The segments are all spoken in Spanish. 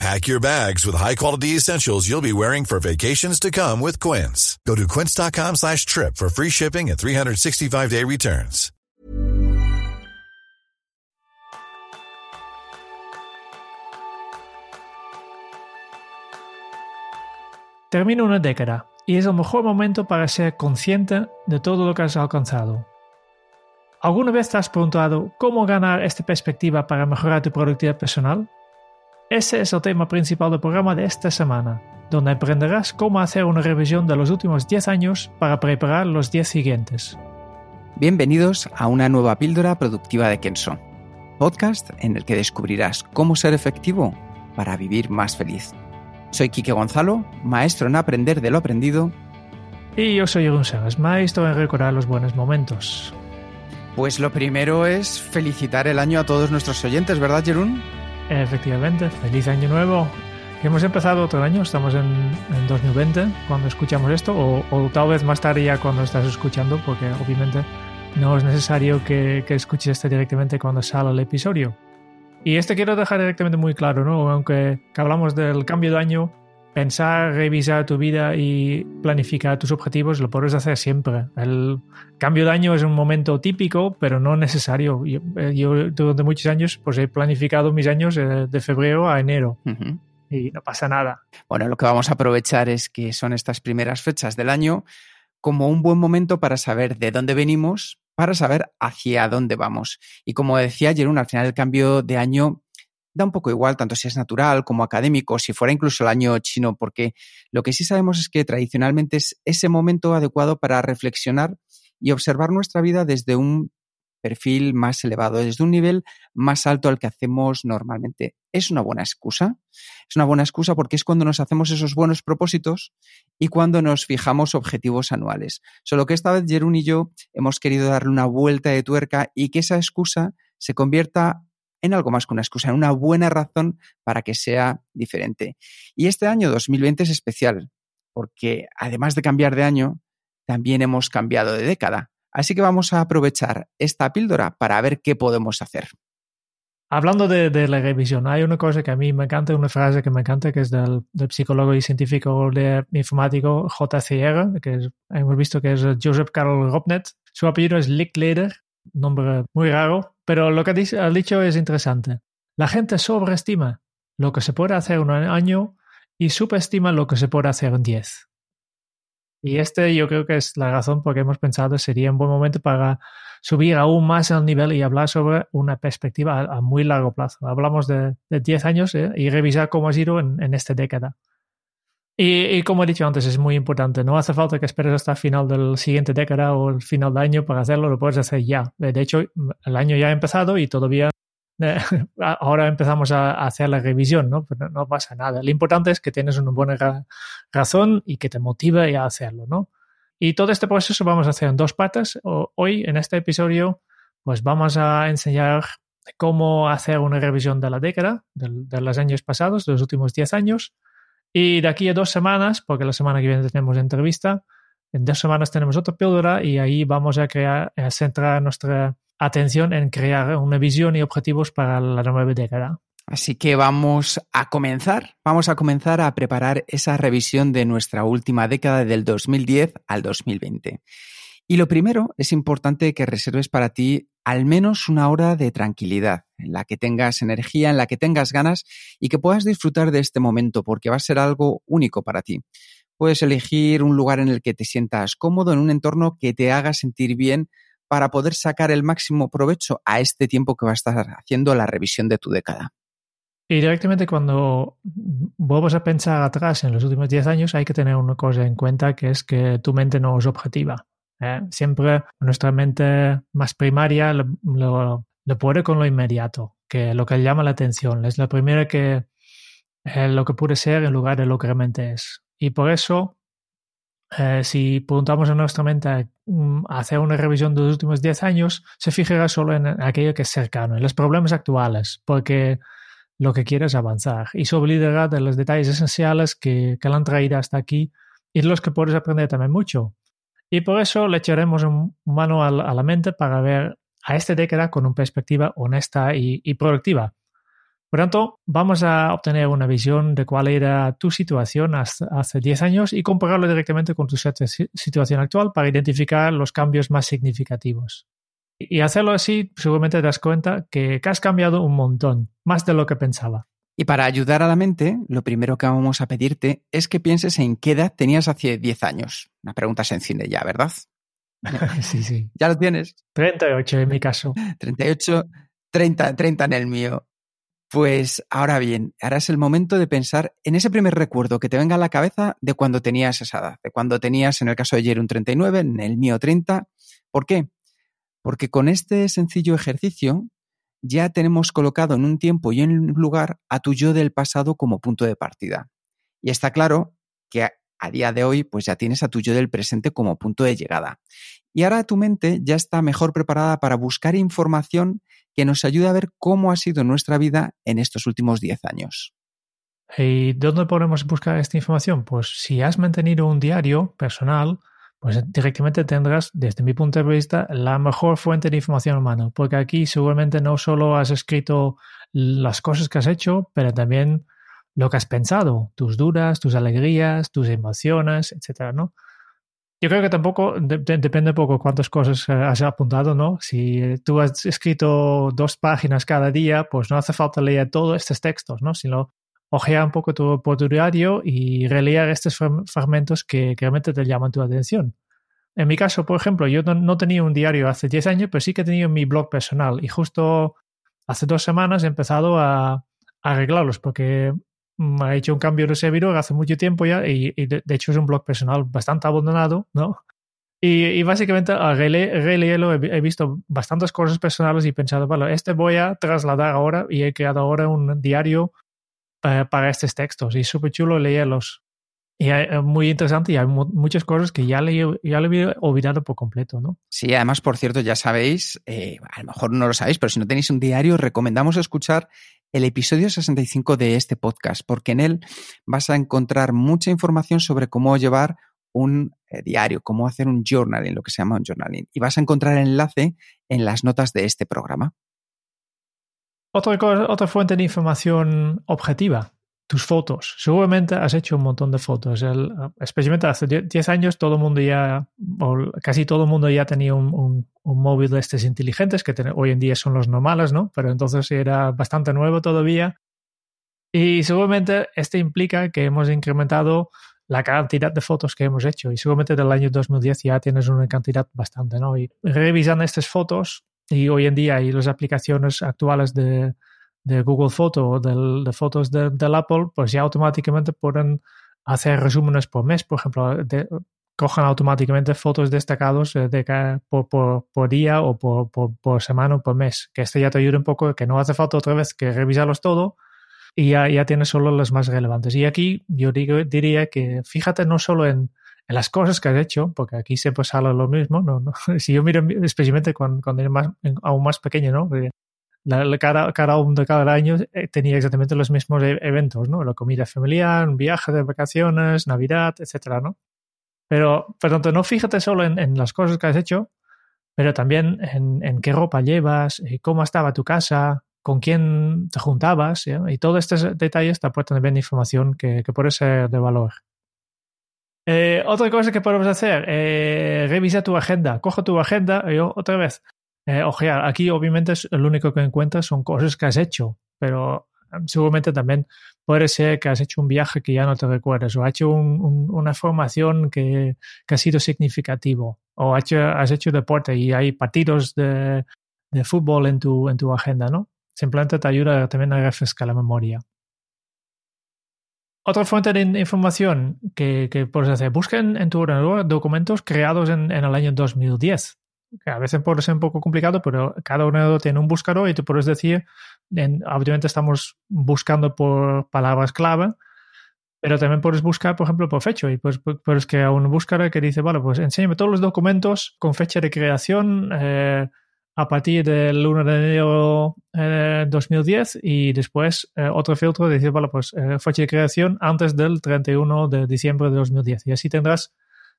Pack your bags with high-quality essentials you'll be wearing for vacations to come with Quince. Go to quince.com slash trip for free shipping and 365-day returns. Termina una década y es el mejor momento para ser consciente de todo lo que has alcanzado. ¿Alguna vez te has preguntado cómo ganar esta perspectiva para mejorar tu productividad personal? Ese es el tema principal del programa de esta semana, donde aprenderás cómo hacer una revisión de los últimos 10 años para preparar los 10 siguientes. Bienvenidos a una nueva píldora productiva de Kenso, podcast en el que descubrirás cómo ser efectivo para vivir más feliz. Soy Quique Gonzalo, maestro en aprender de lo aprendido. Y yo soy Jeroen Sagas, maestro en recordar los buenos momentos. Pues lo primero es felicitar el año a todos nuestros oyentes, ¿verdad, Jeroen? Efectivamente, feliz año nuevo. Hemos empezado otro año, estamos en, en 2020 cuando escuchamos esto, o, o, tal vez más tarde ya cuando estás escuchando, porque obviamente no es necesario que, que escuches esto directamente cuando sale el episodio. Y este quiero dejar directamente muy claro, ¿no? Aunque hablamos del cambio de año, pensar, revisar tu vida y planificar tus objetivos lo puedes hacer siempre. El cambio de año es un momento típico, pero no necesario. Yo, eh, yo durante muchos años pues he planificado mis años eh, de febrero a enero. Uh -huh. Y no pasa nada. Bueno, lo que vamos a aprovechar es que son estas primeras fechas del año como un buen momento para saber de dónde venimos, para saber hacia dónde vamos. Y como decía Jerón, al final el cambio de año da un poco igual, tanto si es natural como académico, si fuera incluso el año chino, porque lo que sí sabemos es que tradicionalmente es ese momento adecuado para reflexionar y observar nuestra vida desde un perfil más elevado, desde un nivel más alto al que hacemos normalmente. ¿Es una buena excusa? Es una buena excusa porque es cuando nos hacemos esos buenos propósitos y cuando nos fijamos objetivos anuales. Solo que esta vez Jerún y yo hemos querido darle una vuelta de tuerca y que esa excusa se convierta en algo más que una excusa, en una buena razón para que sea diferente. Y este año 2020 es especial, porque además de cambiar de año, también hemos cambiado de década. Así que vamos a aprovechar esta píldora para ver qué podemos hacer. Hablando de, la revisión, hay una cosa que a mí me encanta, una frase que me encanta, que es del, psicólogo y científico informático JCR, que es, hemos visto que es Joseph Karl Robnet. Su apellido es Licklider, nombre muy raro, pero lo que ha dicho es interesante. La gente sobreestima lo que se puede hacer en un año y subestima lo que se puede hacer en 10. Y este yo creo que es la razón por qué hemos pensado sería un buen momento para subir aún más el nivel y hablar sobre una perspectiva a, muy largo plazo. Hablamos de, de 10 años ¿eh? y revisar cómo ha sido en esta década. Y, y, como he dicho antes, es muy importante. No hace falta que esperes hasta el final del siguiente década o el final del año para hacerlo, lo puedes hacer ya. De hecho, el año ya ha empezado y todavía eh, ahora empezamos a, a, hacer la revisión, ¿no? Pero no pasa nada. Lo importante es que tienes una buena ra razón y que te motive a hacerlo, ¿no? Y todo este proceso vamos a hacer en dos patas. Hoy, en este episodio, pues vamos a enseñar cómo hacer una revisión de la década, de, de los años pasados, de los últimos 10 años. Y de aquí a dos semanas, porque la semana que viene tenemos entrevista, en dos semanas tenemos otra píldora y ahí vamos a, crear, a centrar nuestra atención en crear una visión y objetivos para la nueva década. Así que vamos a comenzar, vamos a comenzar a preparar esa revisión de nuestra última década del 2010 al 2020. Y lo primero es importante que reserves para ti al menos una hora de tranquilidad, en la que tengas energía, en la que tengas ganas y que puedas disfrutar de este momento, porque va a ser algo único para ti. Puedes elegir un lugar en el que te sientas cómodo, en un entorno que te haga sentir bien para poder sacar el máximo provecho a este tiempo que va a estar haciendo la revisión de tu década. Y directamente cuando vuelvas a pensar atrás en los últimos 10 años, hay que tener una cosa en cuenta que es que tu mente no es objetiva. ¿Eh? Siempre nuestra mente más primaria lo, lo, lo, puede con lo inmediato, que lo que llama la atención. Es la primera que eh, lo que puede ser en lugar de lo que realmente es. Y por eso eh, si preguntamos a nuestra mente mm, hacer una revisión de los últimos 10 años, se fijará solo en aquello que es cercano, en los problemas actuales, porque lo que quiere es avanzar y se olvidará de los detalles esenciales que, que la han traído hasta aquí y de los que puedes aprender también mucho. Y por eso le echaremos un mano a la mente para ver a esta década con una perspectiva honesta y, y productiva. Por tanto, vamos a obtener una visión de cuál era tu situación hace 10 años y compararlo directamente con tu situación actual para identificar los cambios más significativos. Y hacerlo así, seguramente te das cuenta que, has cambiado un montón, más de lo que pensaba. Y para ayudar a la mente, lo primero que vamos a pedirte es que pienses en qué edad tenías hace 10 años. Una pregunta sencilla ya, ¿verdad? sí, sí. ¿Ya lo tienes? 38 en mi caso. 38, 30, 30 en el mío. Pues ahora bien, ahora es el momento de pensar en ese primer recuerdo que te venga a la cabeza de cuando tenías esa edad, de cuando tenías, en el caso de ayer, un 39, en el mío 30. ¿Por qué? Porque con este sencillo ejercicio ya tenemos colocado en un tiempo y en un lugar a tu yo del pasado como punto de partida. Y está claro que a día de hoy pues ya tienes a tu yo del presente como punto de llegada. Y ahora tu mente ya está mejor preparada para buscar información que nos ayude a ver cómo ha sido nuestra vida en estos últimos 10 años. ¿Y dónde podemos buscar esta información? Pues si has mantenido un diario personal, pues directamente tendrás, desde mi punto de vista, la mejor fuente de información humana, porque aquí seguramente no solo has escrito las cosas que has hecho, pero también lo que has pensado, tus dudas, tus alegrías, tus emociones, etcétera, ¿no? Yo creo que tampoco depende un poco cuántas cosas eh, has apuntado, ¿no? Si eh, tú has escrito dos páginas cada día, pues no hace falta leer todos estos textos, ¿no? Sino ojear un poco tu, tu diario y releer estos fragmentos que, realmente te llaman tu atención. En mi caso, por ejemplo, yo no, tenía un diario hace 10 años, pero sí que tenía mi blog personal y justo hace dos semanas he empezado a, a arreglarlos porque ha hecho un cambio de servidor hace mucho tiempo ya y, de, hecho es un blog personal bastante abandonado, ¿no? Y, básicamente al releerlo he, visto bastantes cosas personales y he pensado, vale, este voy a trasladar ahora y he creado ahora un diario eh, para estos textos y es súper chulo leerlos. Y es muy interesante y hay muchas cosas que ya le, ya le había olvidado por completo, ¿no? Sí, además, por cierto, ya sabéis, eh, a lo mejor no lo sabéis, pero si no tenéis un diario, recomendamos escuchar el episodio 65 de este podcast, porque en él vas a encontrar mucha información sobre cómo llevar un eh, diario, cómo hacer un journaling, lo que se llama un journaling. Y vas a encontrar el enlace en las notas de este programa. Otra, otra fuente de información objetiva, tus fotos. Seguramente has hecho un montón de fotos. especialmente hace 10 años todo el mundo ya, o casi todo el mundo ya tenía un, móvil de estos inteligentes, que hoy en día son los normales, ¿no? Pero entonces era bastante nuevo todavía. Y seguramente este implica que hemos incrementado la cantidad de fotos que hemos hecho. Y seguramente del año 2010 ya tienes una cantidad bastante, ¿no? Y revisando estas fotos, y hoy en día hay las aplicaciones actuales de, de Google Photo o de fotos del Apple, pues ya automáticamente pueden hacer resúmenes por mes, por ejemplo, cojan automáticamente fotos destacados eh, de por, por, día o por, por, semana o por mes, que esto ya te ayuda un poco, que no hace falta otra vez que revisarlos todo y ya, ya tienes solo los más relevantes. Y aquí yo diría que fíjate no solo en, en las cosas que has hecho, porque aquí siempre sale lo mismo, no, no. si yo miro especialmente cuando, cuando eres más, aún más pequeño, ¿no? la, cada, cada uno de cada año eh, tenía exactamente los mismos e, eventos, ¿no? La comida familiar, un viaje de vacaciones, Navidad, etcétera, ¿no? Pero, por tanto, no fíjate solo en, las cosas que has hecho, pero también en, qué ropa llevas, eh, cómo estaba tu casa, con quién te juntabas, y todos estos detalles te aportan bien información que, que puede ser de valor. Eh, otra cosa que podemos hacer, eh, revisa tu agenda, coge tu agenda y otra vez, eh, ojear. Aquí obviamente es, lo único que encuentras son cosas que has hecho, pero em, seguramente también puede ser que has hecho un viaje que ya no te recuerdas o has hecho una formación que, ha sido significativo o has hecho, has hecho deporte y hay partidos de, fútbol en tu, en tu agenda, ¿no? Simplemente te ayuda también a refrescar la memoria. Otra fuente de información que, puedes hacer, busca en, tu ordenador documentos creados en, en el año 2010 que a veces puede ser un poco complicado, pero cada uno tiene un buscador y tú puedes decir, obviamente estamos buscando por palabras clave, pero también puedes buscar, por ejemplo, por fecha. Y pues, pues que a un buscar que dice, vale, pues enséñame todos los documentos con fecha de creación eh, a partir del 1 de enero de eh, 2010 y después eh, otro filtro dice, vale, pues fecha de creación antes del 31 de diciembre de 2010. Y así tendrás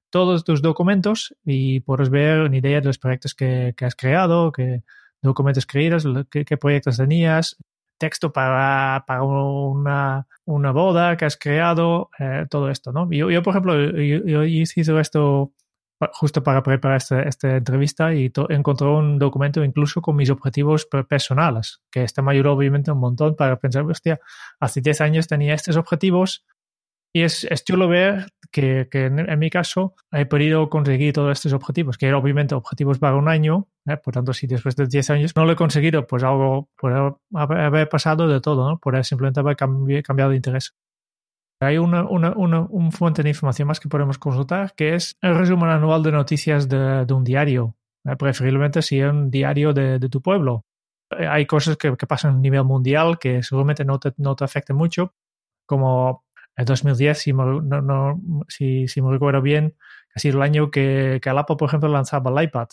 todos tus documentos y podrás ver una idea de los proyectos que, has creado, qué documentos creías, qué proyectos tenías, texto para, para una, una, boda que has creado, eh, todo esto, ¿no? Yo, yo por ejemplo, yo, hice esto justo para preparar esta, esta entrevista y encontré un documento incluso con mis objetivos personales, que este me ayudó obviamente un montón para pensar, hostia, hace 10 años tenía estos objetivos, y es, es chulo ver que, que en, mi caso he podido conseguir todos estos objetivos, que eran obviamente objetivos para un año, ¿eh? por tanto, si después de 10 años no lo he conseguido, pues algo puede haber pasado de todo, ¿no? Por simplemente haber cambiado de interés. Hay una, una, una, un fuente de información más que podemos consultar, que es el resumen anual de noticias de, un diario, ¿eh? preferiblemente si es un diario de, tu pueblo. Eh, hay cosas que, pasan a nivel mundial que seguramente no te, no te afecten mucho, como en 2010, si me, no, si me recuerdo bien, ha sido el año que, que Apple, por ejemplo, lanzaba el iPad.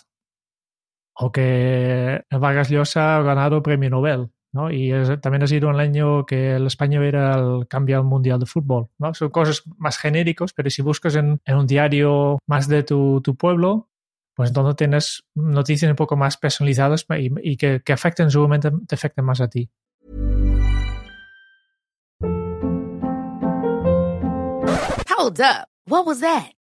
O que Vargas Llosa ha ganado premio Nobel. ¿No? Y también ha sido el año que el España era el cambio mundial de fútbol. ¿no? Son cosas más genéricos, pero si buscas en, en un diario más de tu, tu, pueblo, pues entonces tienes noticias un poco más personalizadas y, y que, que afecten te afecten más a ti.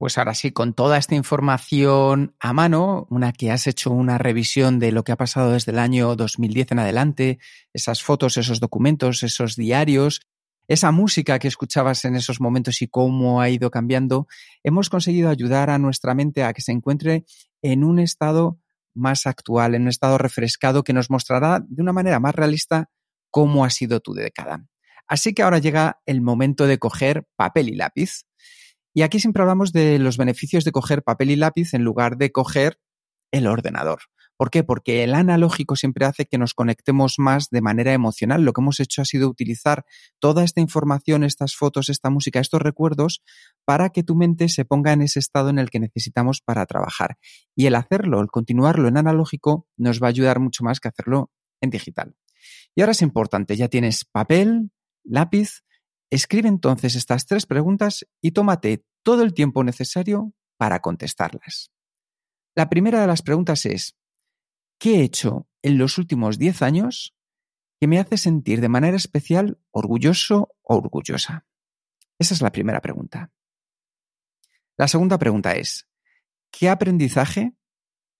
Pues ahora sí, con toda esta información a mano, una que has hecho una revisión de lo que ha pasado desde el año 2010 en adelante, esas fotos, esos documentos, esos diarios, esa música que escuchabas en esos momentos y cómo ha ido cambiando, hemos conseguido ayudar a nuestra mente a que se encuentre en un estado más actual, en un estado refrescado que nos mostrará de una manera más realista cómo ha sido tu década. Así que ahora llega el momento de coger papel y lápiz y aquí siempre hablamos de los beneficios de coger papel y lápiz en lugar de coger el ordenador. ¿Por qué? Porque el analógico siempre hace que nos conectemos más de manera emocional. Lo que hemos hecho ha sido utilizar toda esta información, estas fotos, esta música, estos recuerdos para que tu mente se ponga en ese estado en el que necesitamos para trabajar. Y el hacerlo, el continuarlo en analógico, nos va a ayudar mucho más que hacerlo en digital. Y ahora es importante, ya tienes papel, lápiz, Escribe entonces estas tres preguntas y tómate todo el tiempo necesario para contestarlas. La primera de las preguntas es, ¿qué he hecho en los últimos 10 años que me hace sentir de manera especial orgulloso o orgullosa? Esa es la primera pregunta. La segunda pregunta es, ¿qué aprendizaje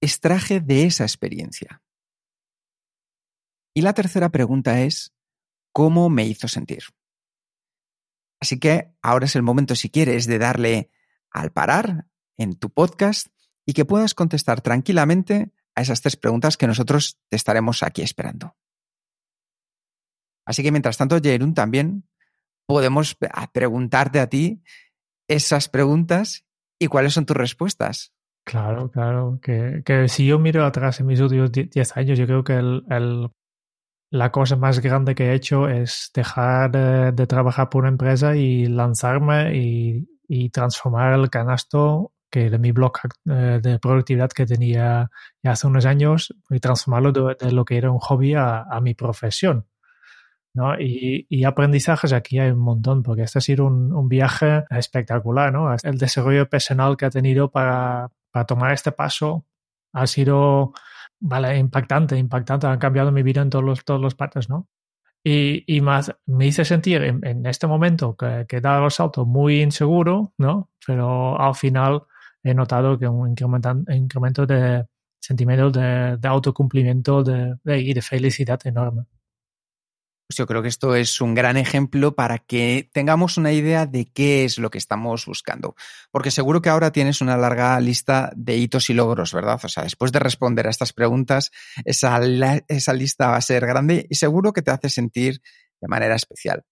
extraje de esa experiencia? Y la tercera pregunta es, ¿cómo me hizo sentir? Así que ahora es el momento, si quieres, de darle al parar en tu podcast y que puedas contestar tranquilamente a esas tres preguntas que nosotros te estaremos aquí esperando. Así que mientras tanto, Jerún, también podemos preguntarte a ti esas preguntas y cuáles son tus respuestas. Claro, claro. Que, si yo miro atrás en mis últimos 10 años, yo creo que el, la cosa más grande que he hecho es dejar de, de trabajar por una empresa y lanzarme y, transformar el canasto que de mi blog eh, de productividad que tenía hace unos años y transformarlo de, lo que era un hobby a, mi profesión. ¿no? Y, y, aprendizajes aquí hay un montón, porque este ha sido un, viaje espectacular, ¿no? El desarrollo personal que ha tenido para tomar este paso ha sido, vale, impactante, impactante, han cambiado mi vida en todos los, todos los partes, ¿no? Y, y más, me hice sentir en, este momento que, que dado el salto muy inseguro, ¿no? Pero al final he notado que un incremento de sentimiento de, de autocumplimiento de, de, y de felicidad enorme. Pues yo creo que esto es un gran ejemplo para que tengamos una idea de qué es lo que estamos buscando. Porque seguro que ahora tienes una larga lista de hitos y logros, ¿verdad? O sea, después de responder a estas preguntas, esa, esa lista va a ser grande y seguro que te hace sentir de manera especial.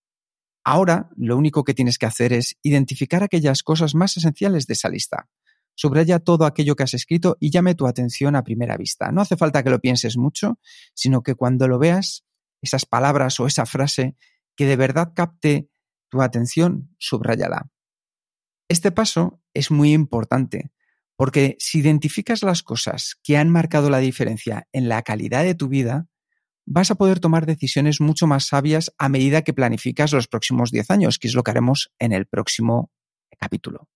Ahora, lo único que tienes que hacer es identificar aquellas cosas más esenciales de esa lista. Subraya todo aquello que has escrito y llame tu atención a primera vista. No hace falta que lo pienses mucho, sino que cuando lo veas esas palabras o esa frase que de verdad capte tu atención, subrayala. Este paso es muy importante porque si identificas las cosas que han marcado la diferencia en la calidad de tu vida, vas a poder tomar decisiones mucho más sabias a medida que planificas los próximos 10 años, que es lo que haremos en el próximo capítulo.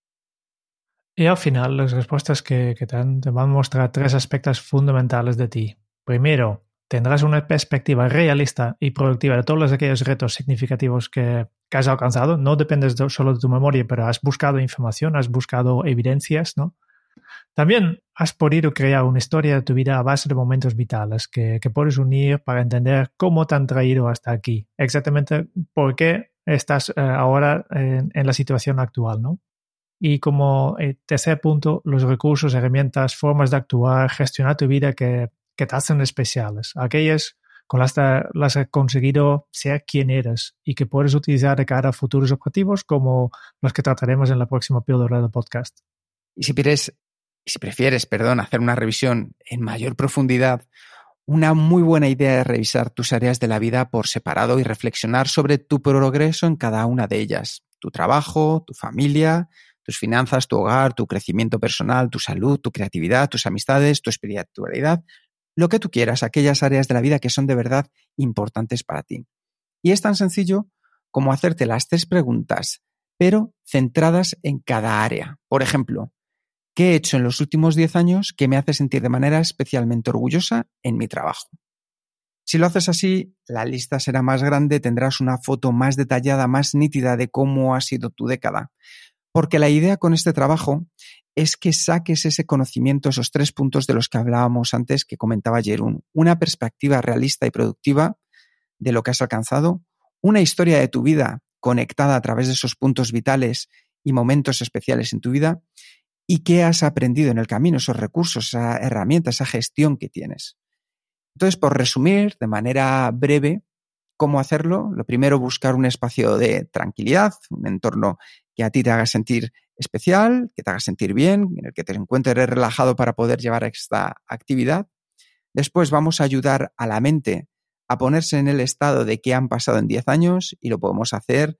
Y al final, las respuestas que, te, te van a mostrar tres aspectos fundamentales de ti. Primero, tendrás una perspectiva realista y productiva de todos aquellos retos significativos que, has alcanzado. No dependes de, solo de tu memoria, pero has buscado información, has buscado evidencias, ¿no? También has podido crear una historia de tu vida a base de momentos vitales que, que puedes unir para entender cómo te han traído hasta aquí, exactamente por qué estás eh, ahora en, en, la situación actual, ¿no? Y como eh, tercer punto, los recursos, herramientas, formas de actuar, gestionar tu vida que que te hacen especiales, aquellas con las que las has conseguido ser quien eres y que puedes utilizar de cara a futuros objetivos como los que trataremos en la próxima píldora del podcast. Y si prefieres, si prefieres perdón, hacer una revisión en mayor profundidad, una muy buena idea es revisar tus áreas de la vida por separado y reflexionar sobre tu progreso en cada una de ellas. Tu trabajo, tu familia, tus finanzas, tu hogar, tu crecimiento personal, tu salud, tu creatividad, tus amistades, tu espiritualidad, lo que tú quieras, aquellas áreas de la vida que son de verdad importantes para ti. Y es tan sencillo como hacerte las tres preguntas, pero centradas en cada área. Por ejemplo, ¿qué he hecho en los últimos 10 años que me hace sentir de manera especialmente orgullosa en mi trabajo? Si lo haces así, la lista será más grande, tendrás una foto más detallada, más nítida de cómo ha sido tu década. Porque la idea con este trabajo es que saques ese conocimiento, esos tres puntos de los que hablábamos antes, que comentaba Jerún. Una perspectiva realista y productiva de lo que has alcanzado, una historia de tu vida conectada a través de esos puntos vitales y momentos especiales en tu vida, y qué has aprendido en el camino, esos recursos, esa herramienta, esa gestión que tienes. Entonces, por resumir de manera breve cómo hacerlo, lo primero, buscar un espacio de tranquilidad, un entorno que a ti te haga sentir especial, que te haga sentir bien, en el que te encuentres relajado para poder llevar esta actividad. Después vamos a ayudar a la mente a ponerse en el estado de que han pasado en 10 años y lo podemos hacer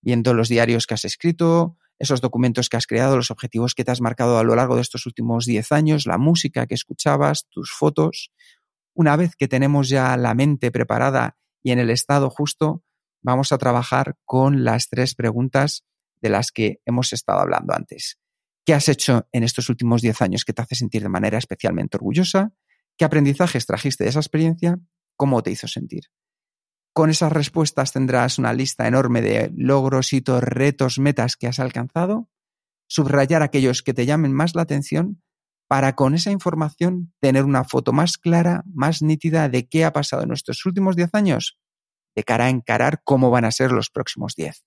viendo los diarios que has escrito, esos documentos que has creado, los objetivos que te has marcado a lo largo de estos últimos 10 años, la música que escuchabas, tus fotos. Una vez que tenemos ya la mente preparada y en el estado justo, vamos a trabajar con las tres preguntas de las que hemos estado hablando antes. ¿Qué has hecho en estos últimos 10 años que te hace sentir de manera especialmente orgullosa? ¿Qué aprendizajes trajiste de esa experiencia? ¿Cómo te hizo sentir? Con esas respuestas tendrás una lista enorme de logros, hitos, retos, metas que has alcanzado. Subrayar aquellos que te llamen más la atención para con esa información tener una foto más clara, más nítida de qué ha pasado en nuestros últimos 10 años de cara a encarar cómo van a ser los próximos 10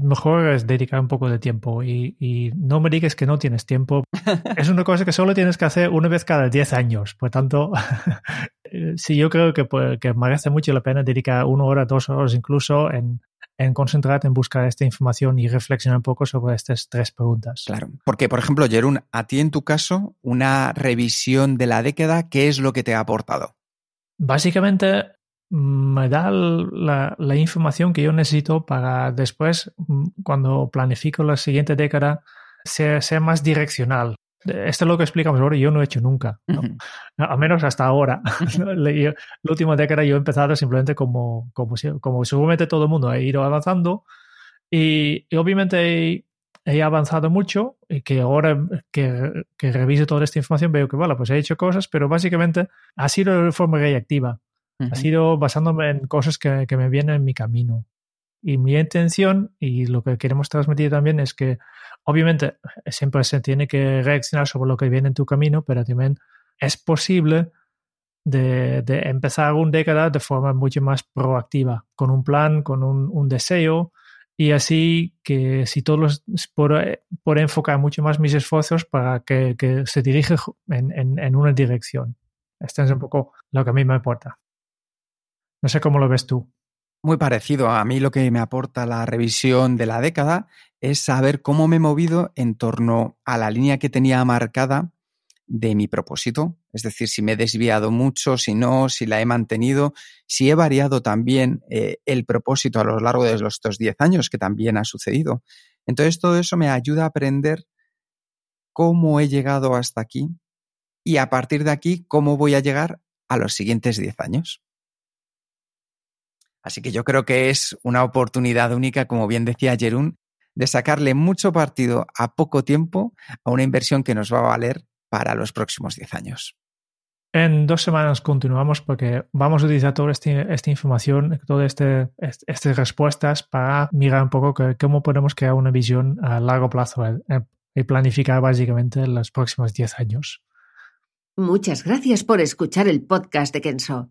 mejor es dedicar un poco de tiempo y, y, no me digas que no tienes tiempo. es una cosa que solo tienes que hacer una vez cada 10 años. Por tanto, sí, yo creo que, pues, que merece mucho la pena dedicar una hora, dos horas incluso en, en concentrarte en buscar esta información y reflexionar un poco sobre estas tres preguntas. Claro, porque por ejemplo, Jerún, a ti en tu caso, una revisión de la década, ¿qué es lo que te ha aportado? Básicamente me da la, la, información que yo necesito para después, mm, cuando planifico la siguiente década, ser, ser más direccional. esto es lo que explicamos ahora, yo no he hecho nunca, ¿no? al menos hasta ahora. la última década yo he empezado simplemente como, como, como seguramente todo el mundo ha ido avanzando y, obviamente he, avanzado mucho y que ahora que, que revise toda esta información veo que, bueno, pues he hecho cosas, pero básicamente ha sido de forma reactiva. Ha sido basándome en cosas que, que me vienen en mi camino. Y mi intención y lo que queremos transmitir también es que obviamente siempre se tiene que reaccionar sobre lo que viene en tu camino, pero también es posible de, de empezar un década de forma mucho más proactiva, con un plan, con un, un deseo, y así que si todos por, por, enfocar mucho más mis esfuerzos para que, que se dirige en, en, en, una dirección. Esto es un poco lo que a mí me importa. No sé cómo lo ves tú. Muy parecido. A mí lo que me aporta la revisión de la década es saber cómo me he movido en torno a la línea que tenía marcada de mi propósito. Es decir, si me he desviado mucho, si no, si la he mantenido, si he variado también eh, el propósito a lo largo de los estos 10 años, que también ha sucedido. Entonces, todo eso me ayuda a aprender cómo he llegado hasta aquí y a partir de aquí, cómo voy a llegar a los siguientes 10 años. Así que yo creo que es una oportunidad única, como bien decía Jerún, de sacarle mucho partido a poco tiempo a una inversión que nos va a valer para los próximos 10 años. En dos semanas continuamos porque vamos a utilizar toda este, esta información, todas este, estas respuestas para mirar un poco cómo podemos crear una visión a largo plazo eh, eh, y planificar básicamente los próximos 10 años. Muchas gracias por escuchar el podcast de Kenso.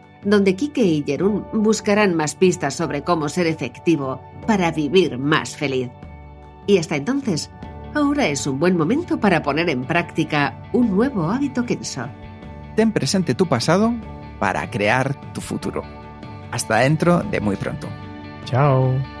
donde Kike y Jerún buscarán más pistas sobre cómo ser efectivo para vivir más feliz. Y hasta entonces, ahora es un buen momento para poner en práctica un nuevo hábito Kenso. Ten presente tu pasado para crear tu futuro. Hasta dentro de muy pronto. Chao.